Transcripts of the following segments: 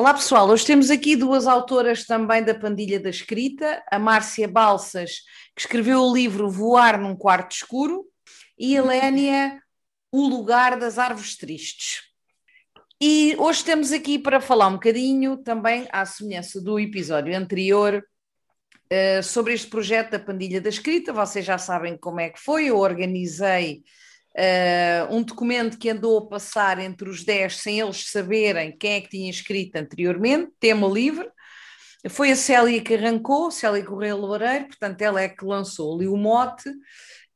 Olá pessoal, hoje temos aqui duas autoras também da Pandilha da Escrita, a Márcia Balsas, que escreveu o livro Voar num Quarto Escuro, e a Lénia, O Lugar das Árvores Tristes. E hoje temos aqui para falar um bocadinho, também à semelhança do episódio anterior, uh, sobre este projeto da Pandilha da Escrita. Vocês já sabem como é que foi, eu organizei Uh, um documento que andou a passar entre os 10 sem eles saberem quem é que tinha escrito anteriormente, tema livre. Foi a Célia que arrancou, Célia Correia Loureiro, portanto, ela é que lançou ali o mote.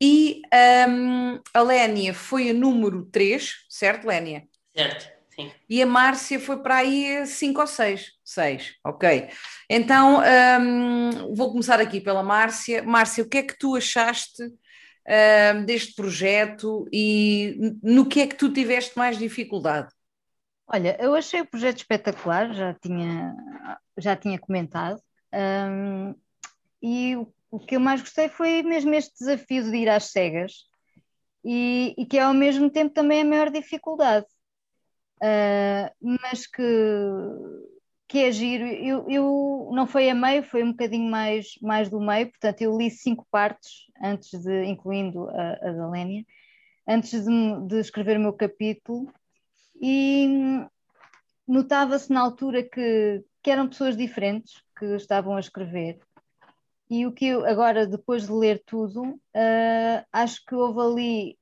E um, a Lénia foi a número 3, certo, Lénia? Certo, sim. E a Márcia foi para aí 5 ou 6. 6, ok. Então, um, vou começar aqui pela Márcia. Márcia, o que é que tu achaste deste projeto e no que é que tu tiveste mais dificuldade? Olha, eu achei o projeto espetacular, já tinha, já tinha comentado, um, e o, o, que eu mais gostei foi mesmo este desafio de ir às cegas, e, e que é ao mesmo tempo também a maior dificuldade, uh, mas que que é giro. Eu, eu não foi a meio, foi um bocadinho mais, mais do meio, portanto, eu li cinco partes, antes de, incluindo a, a da Lénia, antes de, de escrever o meu capítulo, e notava-se na altura que, que eram pessoas diferentes que estavam a escrever. E o que eu, agora, depois de ler tudo, uh, acho que houve ali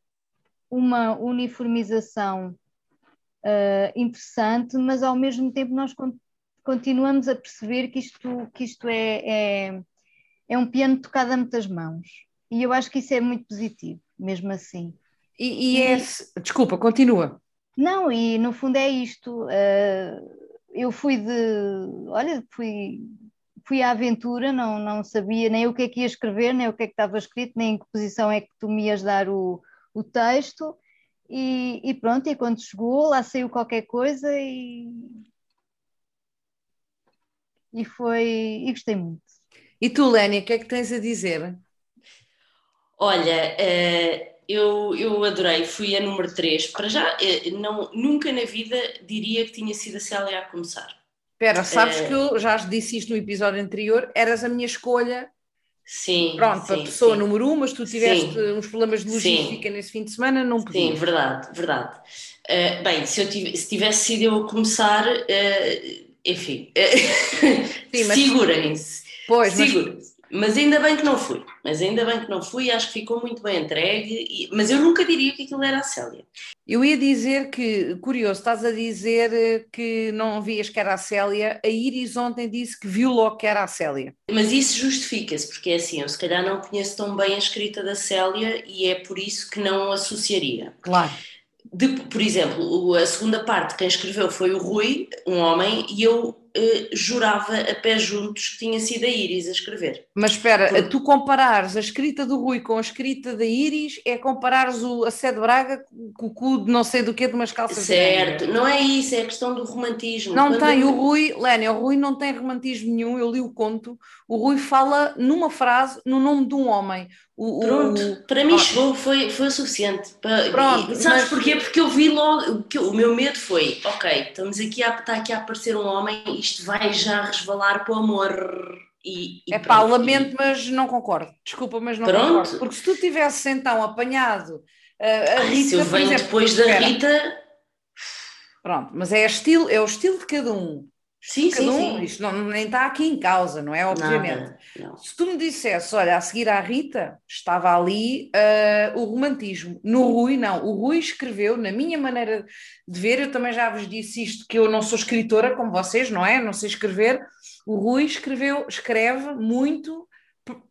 uma uniformização uh, interessante, mas ao mesmo tempo nós continuamos a perceber que isto, que isto é, é, é um piano tocado a muitas mãos. E eu acho que isso é muito positivo, mesmo assim. E, e é. Desculpa, continua. Não, e no fundo é isto. Uh, eu fui de. Olha, fui, fui à aventura, não, não sabia nem o que é que ia escrever, nem o que é que estava escrito, nem em que posição é que tu me ias dar o, o texto. E, e pronto, e quando chegou, lá saiu qualquer coisa e, e foi e gostei muito. E tu, Lénia, o que é que tens a dizer? Olha, uh, eu, eu adorei, fui a número 3. Para já, uh, não, nunca na vida diria que tinha sido a Célia a começar. Espera, sabes uh, que eu já disse isto no episódio anterior, eras a minha escolha. Sim. Pronto, sim, a pessoa sim. número um, mas tu tiveste sim. uns problemas de logística sim. nesse fim de semana, não podia. Sim, verdade, verdade. bem, se, eu tivesse, se tivesse sido eu a começar enfim, segurem-se. Pois, segurem-se. Mas... mas... ainda bem que não fui. Mas ainda bem que não fui, acho que ficou muito bem entregue. E... Mas eu nunca diria que aquilo era a Célia. Eu ia dizer que, curioso, estás a dizer eh, que não vias que era a Célia. A Iris ontem disse que viu logo que era a Célia. Mas isso justifica-se, porque é assim, eu se calhar não conheço tão bem a escrita da Célia e é por isso que não associaria. Claro. De, por exemplo, a segunda parte, quem escreveu foi o Rui, um homem, e eu uh, jurava a pé juntos que tinha sido a Iris a escrever. Mas espera, tu comparares a escrita do Rui com a escrita da Iris é comparares o, a Sé de Braga com o cu de não sei do que de umas calças Certo, não é isso, é a questão do romantismo. Não Quando tem, eu... o Rui, Lénia, o Rui não tem romantismo nenhum, eu li o conto, o Rui fala numa frase no nome de um homem. O, Pronto, o... para mim chegou, foi, foi o suficiente. Para... Pronto, sabes mas... porquê? Porque eu vi logo, o meu medo foi, ok, estamos aqui a, está aqui a aparecer um homem isto vai já resvalar para o amor. E, e é pá, lamento, mas não concordo. Desculpa, mas não pronto. concordo. Porque se tu tivesse então apanhado uh, a Rita. Se eu venho exemplo, depois da Rita. Pronto, mas é, estilo, é o estilo de cada um. Sim, sim, um, sim. Isto não, nem está aqui em causa, não é? Obviamente. Nada, Se tu me dissesse, olha, a seguir à Rita, estava ali uh, o romantismo. No Rui, não. O Rui escreveu, na minha maneira de ver, eu também já vos disse isto, que eu não sou escritora como vocês, não é? Não sei escrever. O Rui escreveu, escreve muito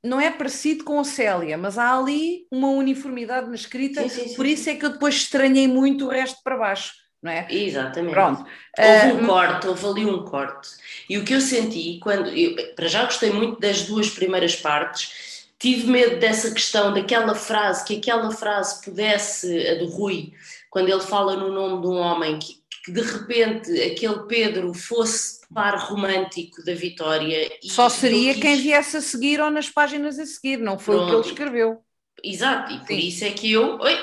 não é parecido com a Célia, mas há ali uma uniformidade na escrita, sim, sim, sim. por isso é que eu depois estranhei muito o resto para baixo não é? Exatamente. Pronto. Houve um uh, corte, houve ali um corte. E o que eu senti, quando. Eu, para já gostei muito das duas primeiras partes, tive medo dessa questão, daquela frase, que aquela frase pudesse, a do Rui, quando ele fala no nome de um homem, que, que de repente aquele Pedro fosse par romântico da Vitória. Só seria quis... quem viesse a seguir ou nas páginas a seguir, não foi Pronto. o que ele escreveu. Exato, e por Sim. isso é que eu. Oi,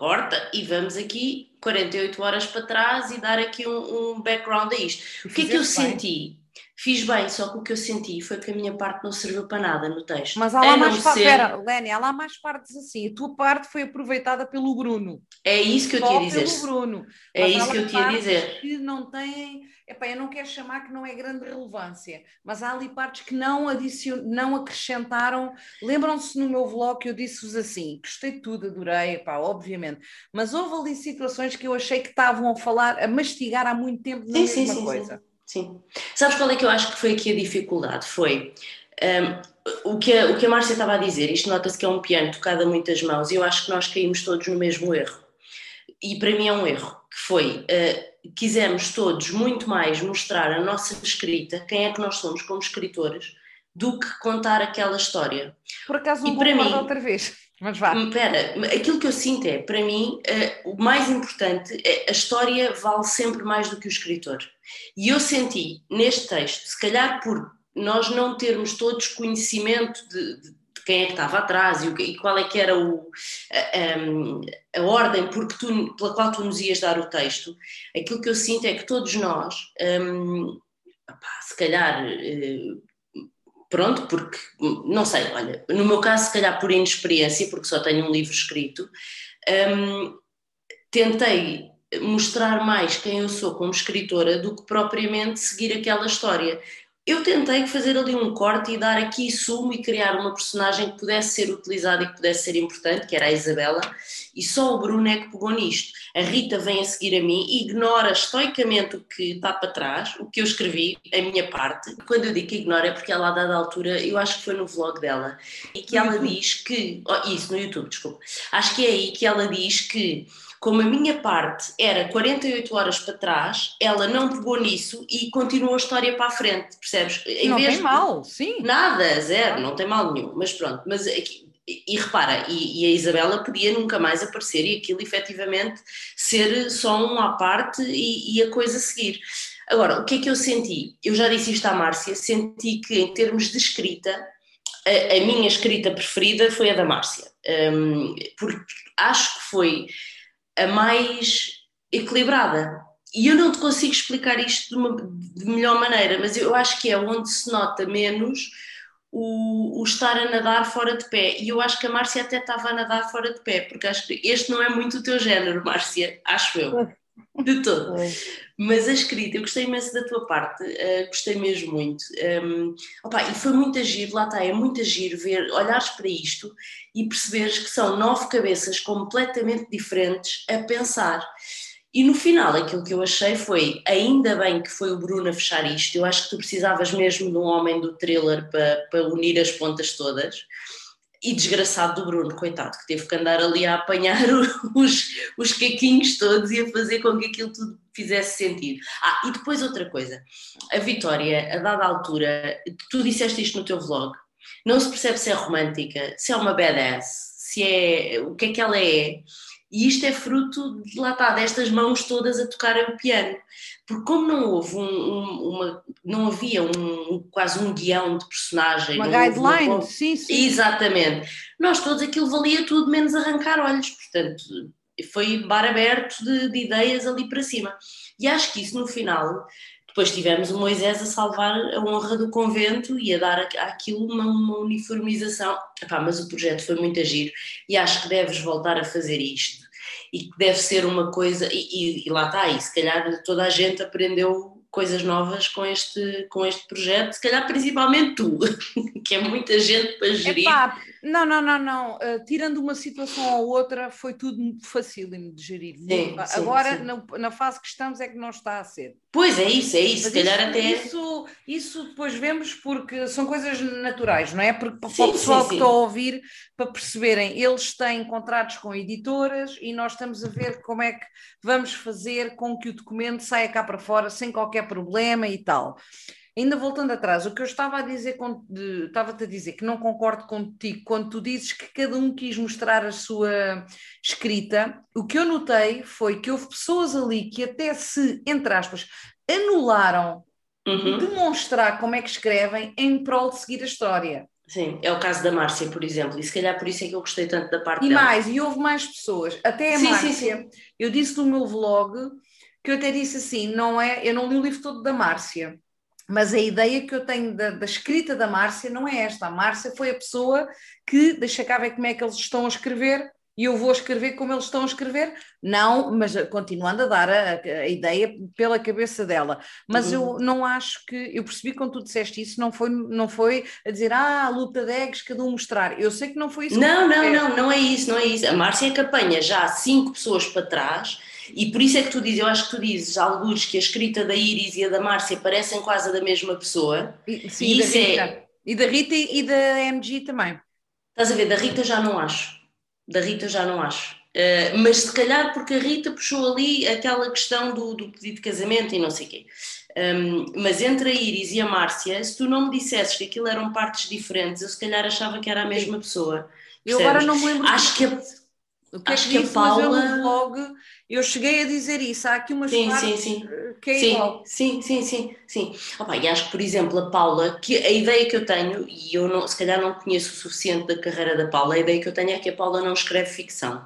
corta e vamos aqui 48 horas para trás e dar aqui um, um background a isto. O que é que eu bem. senti? Fiz bem, só que o que eu senti foi que a minha parte não serviu para nada no texto. Mas há lá mais partes, ser... Lénia, há lá mais partes assim. A tua parte foi aproveitada pelo Bruno. É isso que eu tinha a dizer. pelo Bruno. É mas isso que eu tinha a dizer. Que não têm, epá, eu não quero chamar que não é grande relevância, mas há ali partes que não, adicion... não acrescentaram. Lembram-se no meu vlog que eu disse-vos assim: gostei de tudo, adorei, epá, obviamente, mas houve ali situações que eu achei que estavam a falar, a mastigar há muito tempo na sim, mesma sim, coisa. Sim. Sabes qual é que eu acho que foi aqui a dificuldade? Foi um, o, que a, o que a Márcia estava a dizer, isto nota-se que é um piano tocado a muitas mãos, e eu acho que nós caímos todos no mesmo erro. E para mim é um erro, que foi, uh, quisemos todos muito mais mostrar a nossa escrita, quem é que nós somos como escritores, do que contar aquela história. Por acaso não e para mim, outra vez. Mas vá. Espera, aquilo que eu sinto é, para mim, uh, o mais importante é a história vale sempre mais do que o escritor. E eu senti neste texto, se calhar por nós não termos todos conhecimento de, de quem é que estava atrás e, o, e, qual é que era o, a, a, a ordem porque tu, pela qual tu nos ias dar o texto, aquilo que eu sinto é que todos nós, um, opá, se calhar, uh, pronto, porque, não sei, olha, no meu caso, se calhar por inexperiência, porque só tenho um livro escrito, um, tentei mostrar mais quem eu sou como escritora do que propriamente seguir aquela história. Eu tentei fazer ali um corte e dar aqui sumo e criar uma personagem que pudesse ser utilizada e que pudesse ser importante, que era a Isabela, e só o Bruno é que pegou nisto. A Rita vem a seguir a mim e ignora estoicamente o que está para trás, o que eu escrevi, a minha parte. Quando eu digo que ignora é porque ela, a dada altura, eu acho que foi no vlog dela, e que ela diz que. Oh, isso, no YouTube, desculpa. Acho que é aí que ela diz que como a minha parte era 48 horas para trás, ela não pegou nisso e continuou a história para a frente, percebes? Em não tem de... mal, sim. Nada, zero, não tem mal nenhum, mas pronto. Mas aqui, e, repara, e, e, a Isabela podia nunca mais aparecer e aquilo efetivamente ser só um à parte e, e, a coisa seguir. Agora, o que é que eu senti? Eu já disse isto à Márcia, senti que em termos de escrita, a, a minha escrita preferida foi a da Márcia, um, porque acho que foi a mais equilibrada. E eu não te consigo explicar isto de, uma, de melhor maneira, mas eu acho que é onde se nota menos o, o, estar a nadar fora de pé. E eu acho que a Márcia até estava a nadar fora de pé, porque acho que este não é muito o teu género, Márcia, acho eu. De todo. Mas a escrita, eu gostei imenso da tua parte, uh, gostei mesmo muito. Um, opa, e foi muito agir, lá está, é muito agir ver, olhares para isto e perceberes que são nove cabeças completamente diferentes a pensar. E no final, aquilo que eu achei foi: ainda bem que foi o Bruno a fechar isto. Eu acho que tu precisavas mesmo de um homem do thriller para, para unir as pontas todas e desgraçado do Bruno, coitado, que teve que andar ali a apanhar os, os caquinhos todos e a fazer com que aquilo tudo fizesse sentido. Ah, e depois outra coisa, a Vitória, a dada altura, tu disseste isto no teu vlog, não se percebe se é romântica, se é uma badass, se é o que é que ela é. E isto é fruto de lá está, destas mãos todas a tocarem o piano. Porque como não houve um, um, uma, não havia um, quase um guião de personagem. Uma guideline, uma... sim, sim. Exatamente. Nós todos aquilo valia tudo menos arrancar olhos, portanto foi bar aberto de, de ideias ali para cima. E acho que isso no final depois tivemos o Moisés a salvar a honra do convento e a dar àquilo uma, uma uniformização. Epá, mas o projeto foi muito agir e acho que deves voltar a fazer isto. E que deve ser uma coisa, e, e, lá está, e se calhar toda a gente aprendeu coisas novas com este, com este projeto, se calhar principalmente tu, que é muita gente para gerir. Epá, não, não, não, não. Uh, tirando uma situação ou outra, foi tudo muito facílimo de gerir. Sim, Agora, sim. Na, na, fase que estamos, é que não está a ser. Pois é, isso, é isso. Se calhar isso, até. Isso, isso depois vemos porque são coisas naturais, não é? Porque para sim, o pessoal que está a ouvir, para perceberem, eles têm contratos com editoras e nós estamos a ver como é que vamos fazer com que o documento saia cá para fora sem qualquer problema e tal. Ainda voltando atrás, o que eu estava a dizer, estava-te a dizer que não concordo contigo quando tu dizes que cada um quis mostrar a sua escrita. O que eu notei foi que houve pessoas ali que até se, entre aspas, anularam uhum. demonstrar como é que escrevem em prol de seguir a história. Sim, é o caso da Márcia, por exemplo, e se calhar por isso é que eu gostei tanto da parte e dela. E mais, e houve mais pessoas, até a sim, Márcia, sim, sim. eu disse no meu vlog que eu até disse assim, não é, eu não li o livro todo da Márcia, mas a ideia que eu tenho da, da, escrita da Márcia não é esta. A Márcia foi a pessoa que, deixa cá ver como é que eles estão a escrever, e eu vou escrever como eles estão a escrever. Não, mas continuando a dar a, a ideia pela cabeça dela. Mas uhum. eu não acho que. Eu percebi quando tu disseste isso, não foi, não foi a dizer, ah, a luta de eggs, cada um mostrar. Eu sei que não foi isso. Não, não, não, não é isso, não é isso. A Márcia é que apanha já cinco pessoas para trás e por isso é que tu dizes, eu acho que tu dizes, alguns que a escrita da Iris e a da Márcia parecem quase da mesma pessoa. E, sim, e, da Rita. É... e da Rita e da MG também. Estás a ver, da Rita já não acho. Da Rita já não acho. Uh, mas se calhar porque a Rita puxou ali aquela questão do, do pedido de casamento e não sei o quê. Um, mas entre a Iris e a Márcia, se tu não me dissesses que aquilo eram partes diferentes, eu se calhar achava que era a mesma pessoa. Eu agora não me lembro. Acho que a, o que acho é que, a Paula. Eu blog eu cheguei a dizer isso, há aqui umas sim, partes sim, sim. que é sim, igual. Sim, sim, sim, sim. Opa, e acho que, por exemplo, a Paula, que a ideia que eu tenho, e eu não, se calhar não conheço o suficiente da carreira da Paula, a ideia que eu tenho é que a Paula não escreve ficção.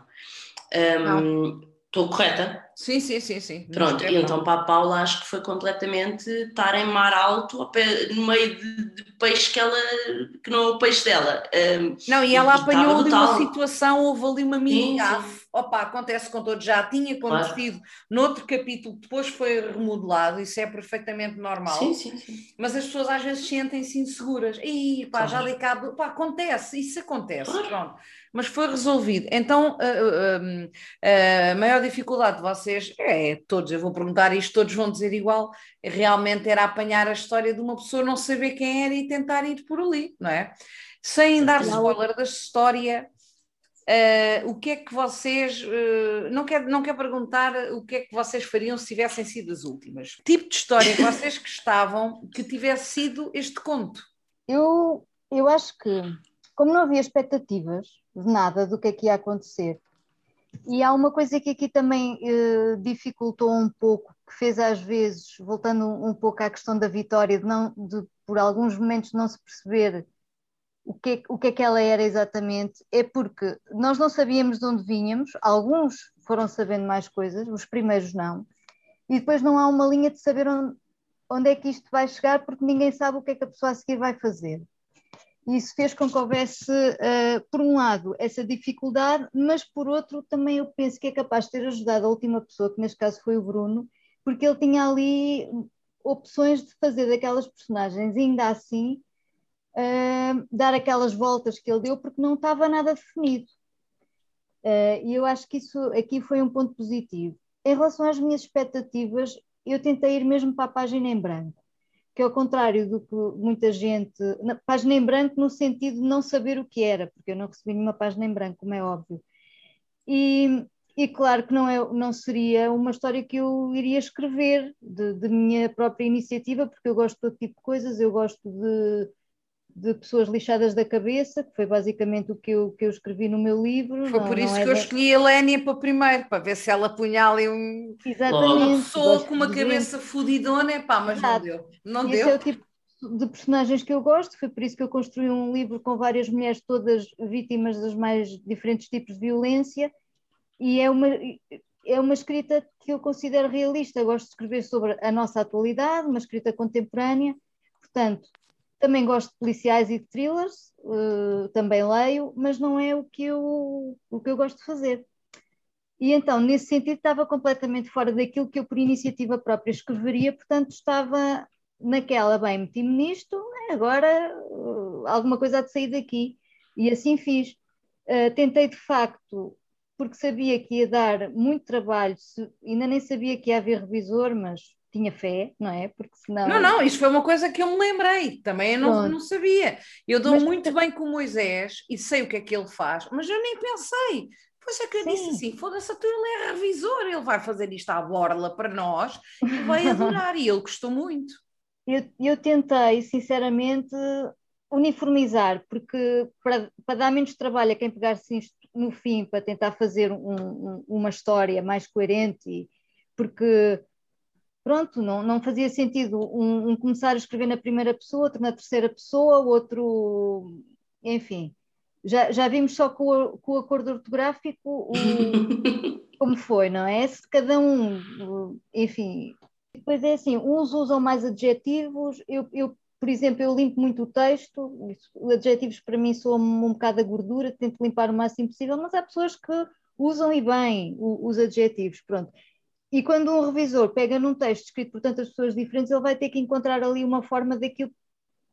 Um, estou correta? Sim, sim, sim, sim. Pronto, e então para a Paula acho que foi completamente estar em mar alto pé, no meio de, de, peixe que ela que não é o peixe dela. Um, não, e ela apanhou ali uma situação, houve ali uma mini gafe. Opa, acontece com todos, já tinha acontecido claro. noutro capítulo, depois foi remodelado, isso é perfeitamente normal. Sim, sim, sim. Mas as pessoas às vezes sentem-se inseguras. E pá, claro. já dei cabo, pá, acontece, isso acontece, claro. pronto. Mas foi resolvido. Então, a, a, a maior dificuldade de vocês é, todos, eu vou perguntar isto, todos vão dizer igual, realmente era apanhar a história de uma pessoa, não saber quem era e tentar ir por ali, não é? Sem dar spoiler da história, uh, o que é que vocês, uh, não, quer, não quer perguntar o que é que vocês fariam se tivessem sido as últimas. Tipo de história que vocês gostavam que tivesse sido este conto? Eu, eu acho que, como não havia expectativas de nada do que é que ia acontecer, e há uma coisa que aqui também eh, dificultou um pouco, que fez às vezes, voltando um, pouco à questão da Vitória, de não, de, por alguns momentos não se perceber o que, é, o que é que ela era exatamente, é porque nós não sabíamos de onde vínhamos, alguns foram sabendo mais coisas, os primeiros não, e depois não há uma linha de saber onde, onde é que isto vai chegar, porque ninguém sabe o que é que a pessoa a seguir vai fazer. Isso fez com que houvesse, uh, por um lado, essa dificuldade, mas por outro, também eu penso que é capaz de ter ajudado a última pessoa, que neste caso foi o Bruno, porque ele tinha ali opções de fazer daquelas personagens, ainda assim, uh, dar aquelas voltas que ele deu, porque não estava nada definido. Uh, e eu acho que isso aqui foi um ponto positivo. Em relação às minhas expectativas, eu tentei ir mesmo para a página em branco que ao contrário do que muita gente. Na, página em branco no sentido de não saber o que era, porque eu não recebi nenhuma página em branco, como é óbvio. E, e claro que não, é, não seria uma história que eu iria escrever de, de minha própria iniciativa, porque eu gosto de todo tipo de coisas, eu gosto de de pessoas lixadas da cabeça, que foi basicamente o que eu, que eu escrevi no meu livro. Foi não, por isso que eu escolhi a Lénia para primeiro, para ver se ela punha ali um, uma pessoa com uma cabeça fodidona, pá, mas Exato. não deu. Não Esse deu. é o tipo de personagens que eu gosto, foi por isso que eu construí um livro com várias mulheres todas vítimas dos mais diferentes tipos de violência e é uma, é uma escrita que eu considero realista, eu gosto de escrever sobre a nossa atualidade, uma escrita contemporânea, portanto, também gosto de policiais e de thrillers, uh, também leio, mas não é o que, eu, o que eu gosto de fazer. E então, nesse sentido, estava completamente fora daquilo que eu, por iniciativa própria, escreveria, portanto, estava naquela, bem, meti-me nisto, agora uh, alguma coisa há de sair daqui. E assim fiz. Uh, tentei, de facto, porque sabia que ia dar muito trabalho, se, ainda nem sabia que ia haver revisor, mas tinha fé, não é? Porque senão. Não, não, isto foi uma coisa que eu me lembrei, também eu não, não sabia. Eu dou mas, muito bem com Moisés e sei o que é que ele faz, mas eu nem pensei. Pois é que eu Sim. disse assim: foda-se, ele é revisor, ele vai fazer isto à borla para nós e vai adorar, e ele gostou muito. Eu, eu tentei, sinceramente, uniformizar, porque para, para dar menos trabalho a quem pegar-se no fim para tentar fazer um, um, uma história mais coerente, porque pronto, não, não fazia sentido um, um, começar a escrever na primeira pessoa, outro na terceira pessoa, outro enfim, já, já vimos só com o, com o acordo ortográfico o, como foi, não é? Se cada um, enfim, depois é assim, uns usam mais adjetivos, eu, eu por exemplo, eu limpo muito o texto, os adjetivos para mim soam um bocado a gordura, tento limpar o máximo possível, mas há pessoas que usam e bem os adjetivos, pronto. E quando um revisor pega num texto escrito por tantas pessoas diferentes, ele vai ter que encontrar ali uma forma daquilo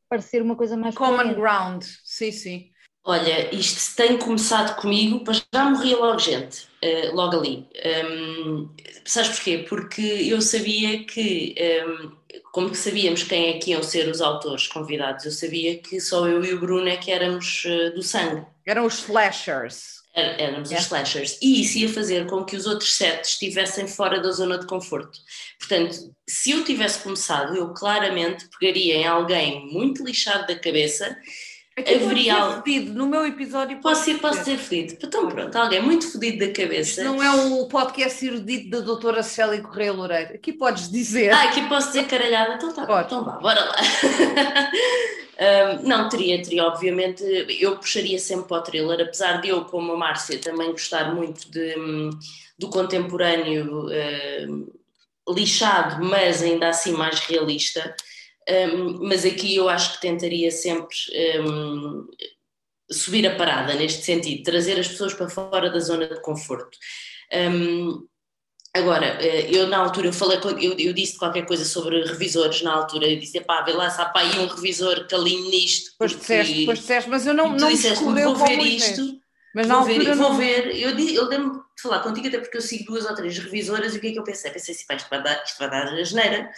parecer uma coisa mais Common coerente. ground, sim, sim. Olha, isto tem começado comigo, mas já morria logo gente, uh, logo ali. Um, sabes porquê? Porque eu sabia que, um, como que sabíamos quem é que iam ser os autores convidados, eu sabia que só eu e o Bruno é que éramos uh, do sangue. Eram os slashers. Éramos os slashers. E isso ia fazer com que os outros sete estivessem fora da zona de conforto. Portanto, se eu tivesse começado, eu claramente pegaria em alguém muito lixado da cabeça Haveria algo. Fedido. No meu episódio. Posso, ser, posso ser fedido. Então, pronto, alguém muito fedido da cabeça. Isto não é o podcast erudito da doutora Célia Correia Loureiro. Aqui podes dizer. Ah, aqui posso dizer caralhada. Então tá, Pode. então vá, bora lá. um, não, teria, teria, obviamente. Eu puxaria sempre para o thriller, apesar de eu, como a Márcia, também gostar muito de, do contemporâneo uh, lixado, mas ainda assim mais realista. Um, mas aqui eu acho que tentaria sempre um, subir a parada neste sentido, trazer as pessoas para fora da zona de conforto. Um, agora, eh, eu na altura eu falei, eu, eu, disse qualquer coisa sobre revisores na altura, eu disse, pá, vê lá se há para aí um revisor que alinhe nisto. Pois disseste, depois disseste, mas eu não, não disseste, vou ver isto. Mas vou ver, não... vou ver, eu, eu lembro de falar contigo até porque eu sigo duas ou três revisoras e o que é que eu pensei? Pensei assim, isto vai dar, isto vai dar asneira,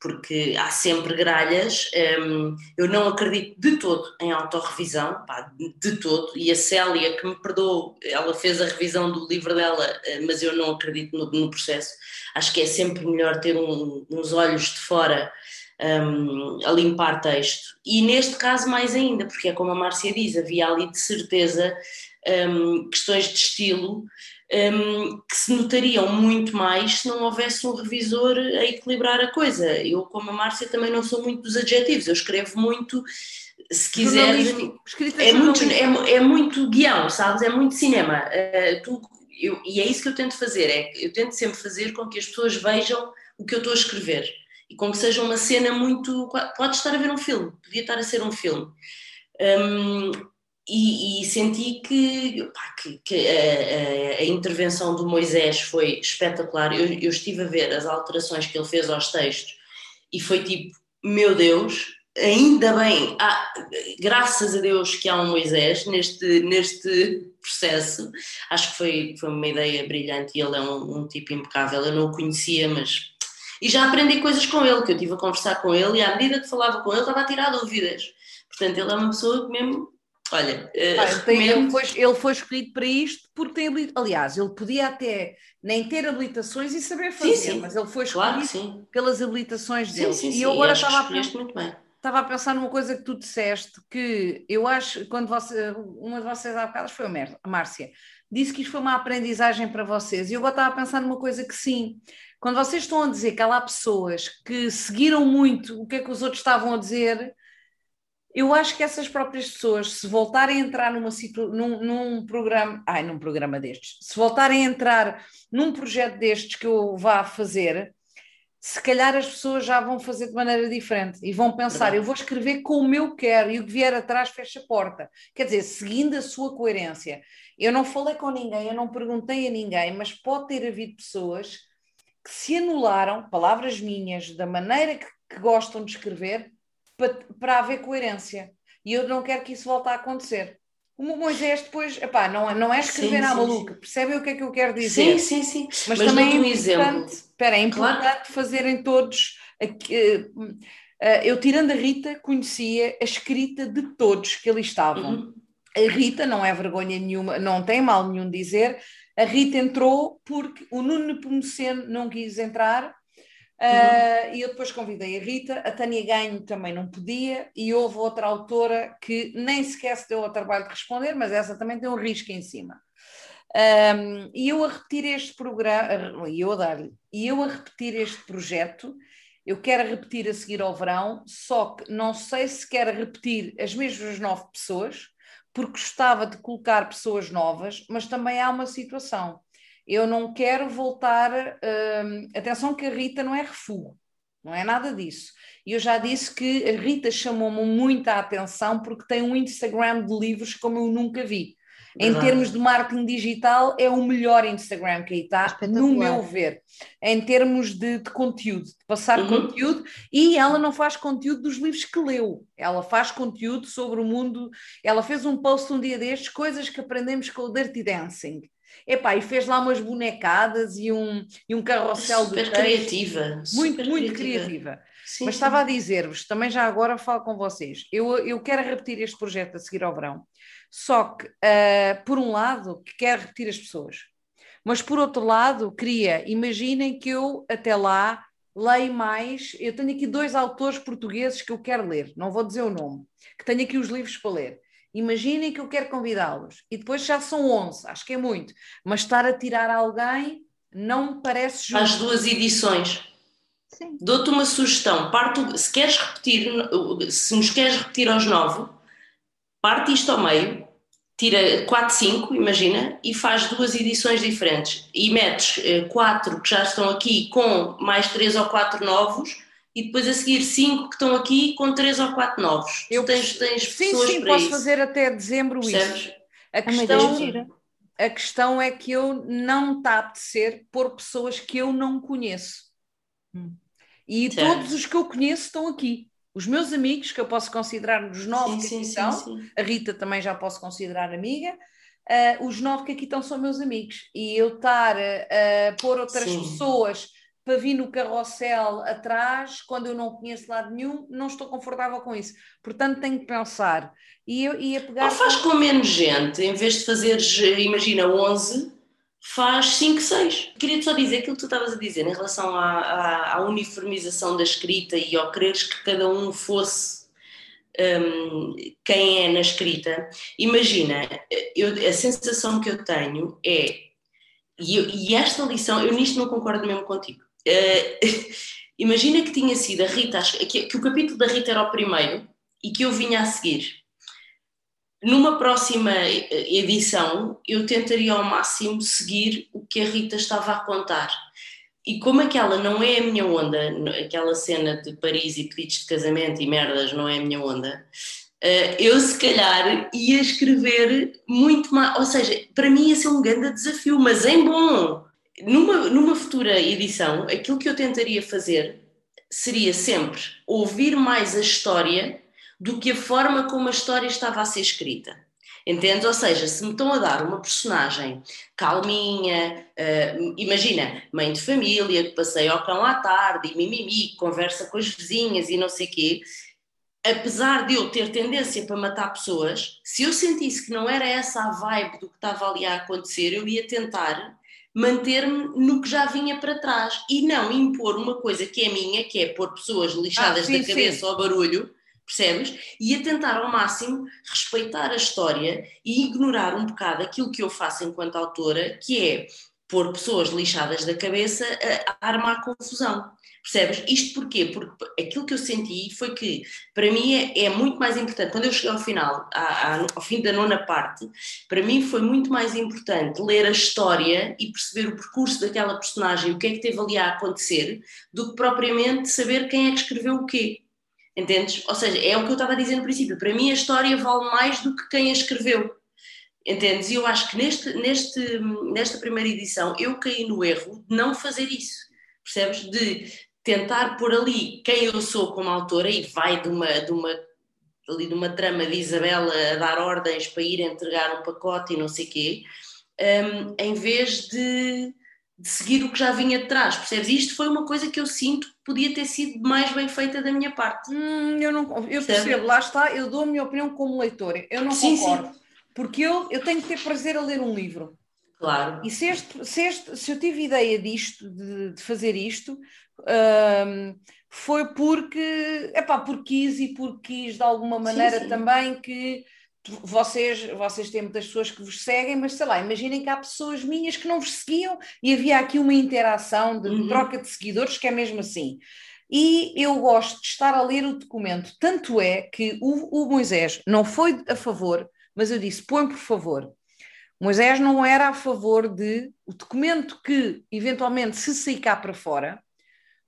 porque há sempre gralhas, um, eu não acredito de todo em autorrevisão, pá, de todo, e a Célia, que me perdoou, ela fez a revisão do livro dela, eh, mas eu não acredito no, no processo, acho que é sempre melhor ter um, uns olhos de fora um, a limpar texto, e neste caso mais ainda, porque é como a Márcia diz, havia ali de certeza um, questões de estilo um, que se notariam muito mais se não houvesse um revisor a equilibrar a coisa. Eu, como a Márcia, também não sou muito dos adjetivos, eu escrevo muito, se quiseres, é muito, é, é, muito guião, sabes? É muito cinema. Uh, tu, eu, e é isso que eu tento fazer, é eu tento sempre fazer com que as pessoas vejam o que eu estou a escrever e com que seja uma cena muito. Pode estar a ver um filme, podia estar a ser um filme. Um, e, e, senti que, pá, que, que a, a, intervenção do Moisés foi espetacular. Eu, eu, estive a ver as alterações que ele fez aos textos e foi tipo, meu Deus, ainda bem, ah, graças a Deus que há um Moisés neste, neste processo. Acho que foi, foi uma ideia brilhante e ele é um, um tipo impecável. Eu não o conhecia, mas. E já aprendi coisas com ele, que eu estive a conversar com ele e à medida que falava com ele estava a tirar dúvidas. Portanto, ele é uma pessoa que mesmo Olha, uh, tem, ele, foi, ele foi escolhido para isto porque tem habilitações. Aliás, ele podia até nem ter habilitações e saber fazer, sim, sim. mas ele foi escolhido claro pelas habilitações dele. Sim, sim, e eu agora estava a, pensar, estava a pensar numa coisa que tu disseste, que eu acho, quando você, uma de vocês há bocado foi a Márcia, disse que isto foi uma aprendizagem para vocês. E eu agora estava a pensar numa coisa que sim. Quando vocês estão a dizer que há lá pessoas que seguiram muito o que é que os outros estavam a dizer, eu acho que essas próprias pessoas, se voltarem a entrar numa num, num programa, ai, num programa destes, se voltarem a entrar num projeto destes que eu vá fazer, se calhar as pessoas já vão fazer de maneira diferente e vão pensar, eu vou escrever como eu quero e o que vier atrás fecha a porta. Quer dizer, seguindo a sua coerência. Eu não falei com ninguém, eu não perguntei a ninguém, mas pode ter havido pessoas que se anularam, palavras minhas, da maneira que, que gostam de escrever, para, para haver coerência. E eu não quero que isso volte a acontecer. O Moisés depois, epá, não, não é escrever à maluca, percebem o que é que eu quero dizer? Sim, sim, sim. Mas, Mas também é importante, exemplo. espera, é importante claro. fazerem todos. Eh, eh, eu, tirando a Rita, conhecia a escrita de todos que ali estavam. Uhum. A Rita, não é vergonha nenhuma, não tem mal nenhum dizer, a Rita entrou porque o Nuno Nepomuceno não quis entrar Uh, e eu depois convidei a Rita, a Tânia Ganho também não podia, e houve outra autora que nem sequer se deu ao trabalho de responder, mas essa também tem um risco em cima. Um, e eu a repetir este programa, e eu a dar-lhe, e eu a repetir este projeto, eu quero repetir a seguir ao verão, só que não sei se quero repetir as mesmas nove pessoas, porque gostava de colocar pessoas novas, mas também há uma situação. Eu não quero voltar. Hum, atenção, que a Rita não é refúgio, não é nada disso. E eu já disse que a Rita chamou-me muita atenção porque tem um Instagram de livros como eu nunca vi. Em termos de marketing digital, é o melhor Instagram que aí está, no meu ver, em termos de, de conteúdo, de passar uhum. conteúdo, e ela não faz conteúdo dos livros que leu, ela faz conteúdo sobre o mundo. Ela fez um post um dia destes, coisas que aprendemos com o Dirty Dancing. Epá, e fez lá umas bonecadas e um, e um carrossel super de criativa muito, super muito criativa, criativa. Sim, mas sim. estava a dizer-vos, também já agora falo com vocês eu, eu quero repetir este projeto a seguir ao verão só que, uh, por um lado, que quer repetir as pessoas, mas por outro lado, queria, imaginem que eu até lá leio mais. Eu tenho aqui dois autores portugueses que eu quero ler, não vou dizer o nome, que tenho aqui os livros para ler. Imaginem que eu quero convidá-los e depois já são 11, acho que é muito, mas estar a tirar alguém não me parece justo. As duas edições. Dou-te uma sugestão. Parto, se queres repetir, se nos queres repetir aos nove, parte isto ao meio, tira 4, 5, imagina, e faz duas edições diferentes. E metes 4 eh, que já estão aqui com mais 3 ou 4 novos, e depois a seguir 5 que estão aqui com 3 ou 4 novos. Eu tens, tens sim, pessoas sim, para posso isso. fazer até dezembro Percebes? isso. A questão, a questão é que eu não está a apetecer pôr pessoas que eu não conheço. Hum. E certo. todos os que eu conheço estão aqui os meus amigos, que eu posso considerar os nove sim, que aqui sim, estão, sim, a Rita também já posso considerar amiga, uh, os nove que aqui estão são meus amigos. E eu estar a pôr outras pessoas para vir no carrossel atrás, quando eu não conheço lado nenhum, não estou confortável com isso. Portanto, tenho que pensar. E eu ia pegar. Ou faz com menos gente, em vez de fazeres, imagina, 11 faz 5, 6. Queria só dizer aquilo que tu estavas a dizer em relação à, à, à uniformização da escrita e ao quereres que cada um fosse um, quem é na escrita. Imagina, eu, a sensação que eu tenho é, e, eu, e, esta lição, eu nisto não concordo mesmo contigo. Uh, imagina que tinha sido a Rita, que, que o capítulo da Rita era o primeiro e que eu vinha a seguir numa próxima eh, edição, eu tentaria ao máximo seguir o que a Rita estava a contar. E como aquela não é a minha onda, aquela cena de Paris e pedidos de casamento e merdas não é a minha onda, eh, eu se calhar ia escrever muito mais. Ou seja, para mim ia ser um grande desafio, mas em bom. Numa, numa futura edição, aquilo que eu tentaria fazer seria sempre ouvir mais a história do que a forma como a história estava a ser escrita. Entendes? Ou seja, se me estão a dar uma personagem calminha, uh, imagina, mãe de família, que passeia ao cão à tarde e mimimi, conversa com as vizinhas e não sei quê, apesar de eu ter tendência para matar pessoas, se eu sentisse que não era essa a vibe do que estava ali a acontecer, eu ia tentar manter-me no que já vinha para trás e não impor uma coisa que é minha, que é pôr pessoas lixadas ah, sim, da cabeça sim. ao barulho percebes? E a tentar ao máximo respeitar a história e ignorar um bocado aquilo que eu faço enquanto autora, que é pôr pessoas lixadas da cabeça a, armar confusão. Percebes? Isto porquê? Porque aquilo que eu senti foi que, para mim, é, é muito mais importante. Quando eu cheguei ao final, ao fim da nona parte, para mim foi muito mais importante ler a história e perceber o percurso daquela personagem, o que é que teve ali a acontecer, do que propriamente saber quem é que escreveu o quê. Entendes? Ou seja, é o que eu estava a dizer no princípio. Para mim, a história vale mais do que quem a escreveu. Entendes? E eu acho que neste, neste, nesta primeira edição eu caí no erro de não fazer isso. Percebes? De tentar pôr ali quem eu sou como autora e vai de uma, de uma, ali de uma trama de Isabela a dar ordens para ir entregar um pacote e não sei o quê, um, em vez de de seguir o que já vinha de trás, percebes? E isto foi uma coisa que eu sinto que podia ter sido mais bem feita da minha parte. Hum, eu não eu percebo, lá está, eu dou a minha opinião como leitora, eu não sim, concordo, sim. Porque eu, eu tenho que ter prazer a ler um livro. Claro. E se, este, se, este, se eu tive ideia disto, de, de fazer isto, um, foi porque, epá, porque quis e porque quis de alguma maneira sim, também que vocês, vocês têm muitas pessoas que vos seguem, mas sei lá, imaginem que há pessoas minhas que não vos seguiam e havia aqui uma interação de uhum. troca de seguidores que é mesmo assim. E eu gosto de estar a ler o documento, tanto é que o, o Moisés não foi a favor mas eu disse: põe por favor. Moisés não era a favor de o documento que eventualmente se sair cá para fora,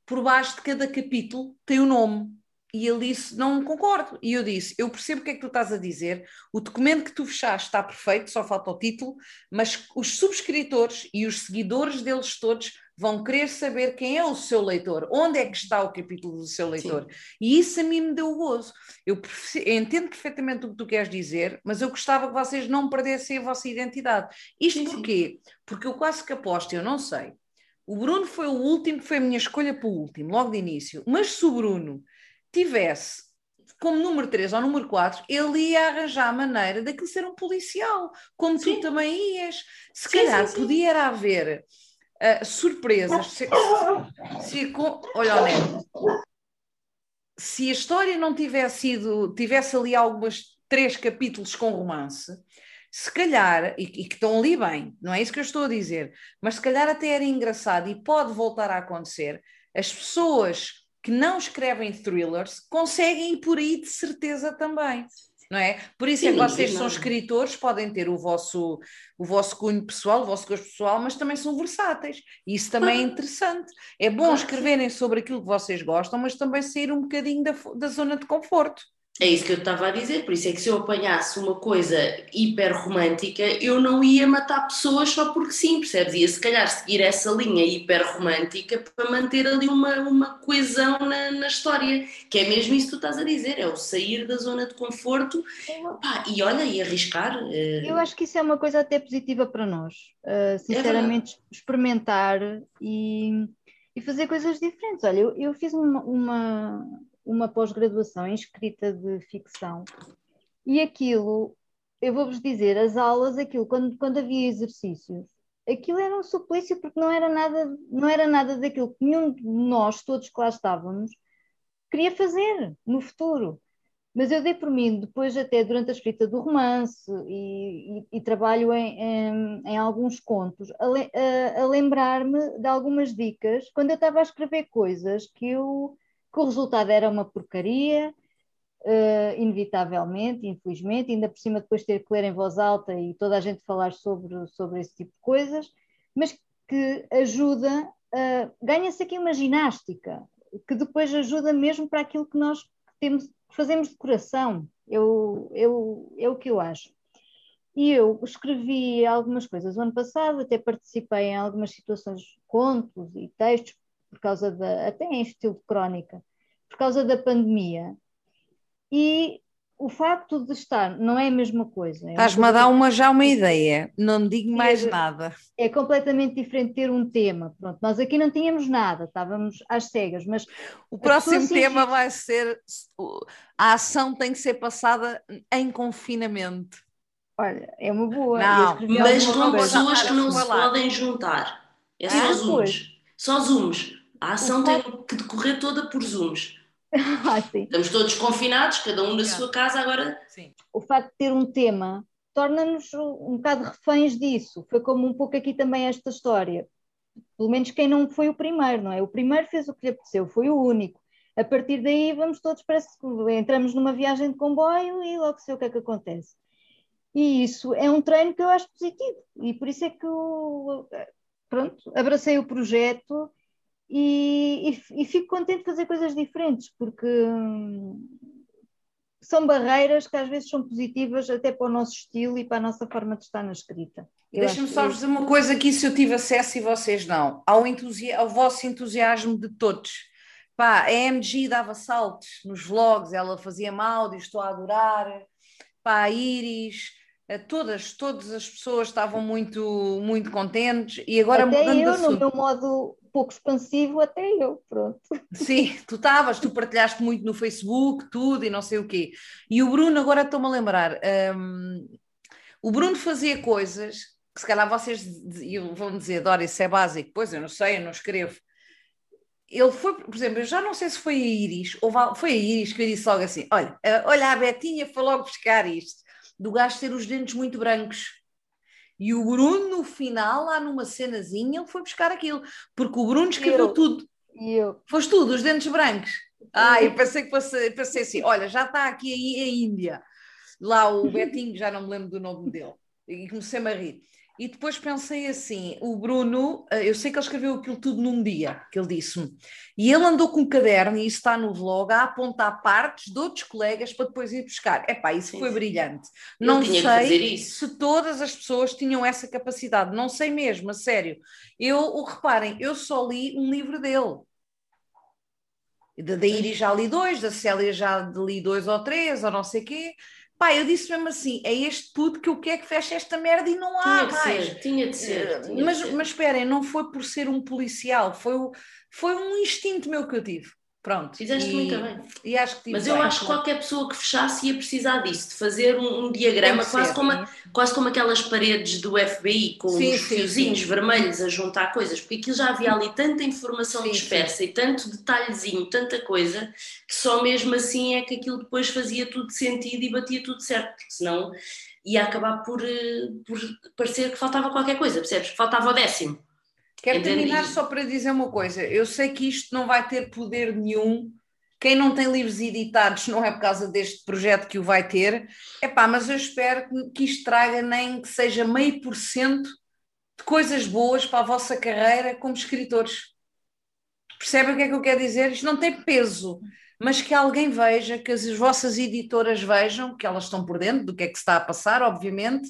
por baixo de cada capítulo tem o nome. E ele disse: Não concordo. E eu disse: Eu percebo o que é que tu estás a dizer. O documento que tu fechaste está perfeito, só falta o título, mas os subscritores e os seguidores deles todos vão querer saber quem é o seu leitor, onde é que está o capítulo do seu leitor. Sim. E isso a mim me deu gozo. Eu, entendo perfeitamente o que tu queres dizer, mas eu gostava que vocês não perdessem a vossa identidade. Isto sim, porquê? Sim. Porque eu quase que aposto, eu não sei. O Bruno foi o último, foi a minha escolha para o último, logo de início. Mas se o Bruno tivesse como número 3 ou número 4, ele ia arranjar a maneira daquilo ser um policial, como sim. tu também ias. Se sim, calhar sim, podia haver uh, surpresas. Se, se, olha, Neto, se a história não tivesse sido, tivesse ali algumas três capítulos com romance, se calhar, e, e, que estão ali bem, não é isso que eu estou a dizer, mas se calhar até era engraçado e pode voltar a acontecer, as pessoas que não escrevem thrillers conseguem ir por aí de certeza também não é? Por isso Sim, é que vocês são escritores, podem ter o vosso, o vosso cunho pessoal, o vosso gosto pessoal, mas também são versáteis. Isso também é interessante. É bom escreverem sobre aquilo que vocês gostam, mas também sair um bocadinho da, da zona de conforto. É isso que eu estava a dizer, por isso é que se eu apanhasse uma coisa hiper romântica, eu não ia matar pessoas só porque sim, percebes? Ia se calhar seguir essa linha hiper romântica para manter ali uma, uma coesão na, na história, que é mesmo isso que tu estás a dizer, é o sair da zona de conforto pá, e olha, e arriscar. Uh... Eu acho que isso é uma coisa até positiva para nós, uh, sinceramente, é experimentar e, e fazer coisas diferentes. Olha, eu, eu fiz uma, uma uma pós-graduação em escrita de ficção e aquilo, eu vou-vos dizer, as aulas, aquilo, quando, quando havia exercícios, aquilo era um suplício porque não era nada, não era nada daquilo que nenhum de nós, todos que lá estávamos, queria fazer no futuro. Mas eu dei por mim, depois até durante a escrita do romance e, e, e trabalho em, em, em, alguns contos, a, a, a lembrar-me de algumas dicas quando eu estava a escrever coisas que eu que o resultado era uma porcaria, uh, inevitavelmente, infelizmente, ainda por cima depois ter que ler em voz alta e toda a gente falar sobre, sobre esse tipo de coisas, mas que ajuda, uh, ganha-se aqui uma ginástica, que depois ajuda mesmo para aquilo que nós temos, fazemos de coração, eu, eu, é o que eu acho. E eu escrevi algumas coisas o ano passado, até participei em algumas situações, contos e textos, por causa da, até em estilo de crónica, por causa da pandemia. E o facto de estar não é a mesma coisa. É Estás-me a dar uma, já uma ideia, não digo mais é, nada. É completamente diferente ter um tema. Pronto, nós aqui não tínhamos nada, estávamos às cegas, mas. O próximo tema vai ser a ação tem que ser passada em confinamento. Olha, é uma boa. Não, mas com pessoas que não se podem juntar. É só ah, zooms. Só zooms. A ação tem que decorrer toda por Zooms. ah, Estamos todos confinados, cada um na sua casa, agora. Sim. O facto de ter um tema torna-nos um bocado reféns disso. Foi como um pouco aqui também esta história. Pelo menos quem não foi o primeiro, não é? O primeiro fez o que lhe apeteceu, foi o único. A partir daí vamos todos, parece que entramos numa viagem de comboio e logo sei o que é que acontece. E isso é um treino que eu acho positivo. E por isso é que eu, pronto, abracei o projeto e, e, e, fico contente de fazer coisas diferentes, porque hum, são barreiras que às vezes são positivas até para o nosso estilo e para a nossa forma de estar na escrita. Deixa-me só dizer uma coisa que se eu tive acesso e vocês não, ao, entusi ao vosso entusiasmo de todos. Pá, a MG dava saltos nos vlogs, ela fazia áudio, estou a adorar. Pá, a Iris, eh, todas, todas as pessoas estavam muito, muito contentes e agora Até mudando eu, no meu modo pouco expansivo, até eu, pronto. Sim, tu estavas, tu partilhaste muito no Facebook, tudo e não sei o quê. E o Bruno, agora estou-me a lembrar, um, o Bruno fazia coisas que se calhar vocês vão dizer, Dora, isso é básico. Pois, eu não sei, eu não escrevo. Ele foi, por exemplo, eu já não sei se foi a Iris, ou foi a Iris que eu disse logo assim, olha, olha a Betinha foi logo buscar isto, do gajo ter os dentes muito brancos. E o Bruno, no final, lá numa cenazinha, ele foi buscar aquilo, porque o Bruno escreveu eu. tudo. E eu. Foste tudo, os dentes brancos. Ah, eu pensei que fosse, pensei assim: olha, já está aqui aí a Índia. lá o Betinho, já não me lembro do nome dele, e comecei-me a rir. E depois pensei assim: o Bruno, eh, eu sei que ele escreveu aquilo tudo num dia, que ele disse-me, e ele andou com um caderno, e isso está no vlog, a apontar partes de outros colegas para depois ir buscar. Epá, isso sim, foi sim. brilhante. Eu não sei se todas as pessoas tinham essa capacidade, não sei mesmo, a sério. Eu, reparem, eu só li um livro dele. Da, Iris já li dois, da Célia já li dois ou três, ou não sei o quê. Pá, eu disse mesmo assim: é este puto que eu quero que feche esta merda e não há tinha mais. Ser, tinha de ser. Eh, tinha mas, de ser. mas esperem, não foi por ser um policial, foi, foi um instinto meu que eu tive. Pronto. Fizeste e, muito bem. E acho que Mas eu acho que qualquer pessoa que fechasse ia precisar disso, de fazer um, um diagrama quase, como a, quase como aquelas paredes do FBI, com sim, os sim, fiozinhos sim. vermelhos a juntar coisas, porque aquilo já havia ali tanta informação dispersa e tanto detalhezinho, tanta coisa, que só mesmo assim é que aquilo depois fazia tudo sentido e batia tudo certo, porque senão ia acabar por, eh, por parecer que faltava qualquer coisa, percebes? Faltava o décimo. Quero terminar só para dizer uma coisa. Eu sei que isto não vai ter poder nenhum. Quem não tem livros editados não é por causa deste projeto que o vai ter. É pá, mas eu espero que isto traga nem que seja meio por cento de coisas boas para a vossa carreira como escritores. Percebem o que é que eu quero dizer? Isto não tem peso, mas que alguém veja, que as vossas editoras vejam, que elas estão por dentro do que é que se está a passar, obviamente.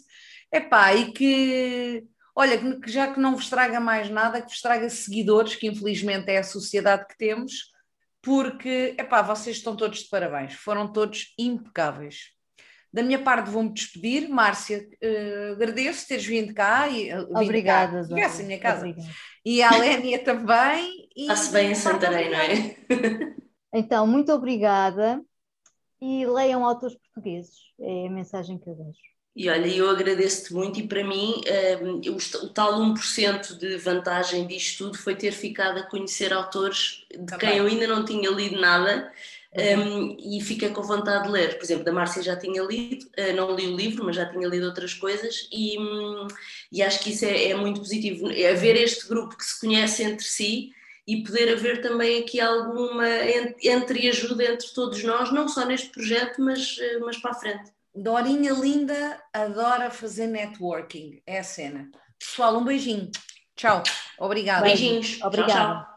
É pá, e que Olha, que já que não vos traga mais nada, que vos traga seguidores, que infelizmente é a sociedade que temos, porque, epá, vocês estão todos de parabéns, foram todos impecáveis. Da minha parte vou-me despedir. Márcia, uh, agradeço teres vindo cá. E, uh, Obrigada, cá. Essa é a minha casa. Obrigada. E a Lénia também. Está-se bem em Santarém, não é? Então, muito obrigada e leiam autores portugueses, é a mensagem que eu deixo. E olha, eu agradeço-te muito e para mim um, o, o, tal 1% de vantagem disto tudo foi ter ficado a conhecer autores de Também. quem eu ainda não tinha lido nada um, e fiquei com vontade de ler. Por exemplo, da Márcia já tinha lido, uh, não li o livro, mas já tinha lido outras coisas e, um, e acho que isso é, é muito positivo. É haver este grupo que se conhece entre si e poder haver também aqui alguma entre ajuda entre todos nós, não só neste projeto, mas, eh, mas para a frente. Dorinha linda adora fazer networking, é a cena. Pessoal, um beijinho. Tchau. Obrigada. Beijinhos. Obrigada. Tchau, tchau.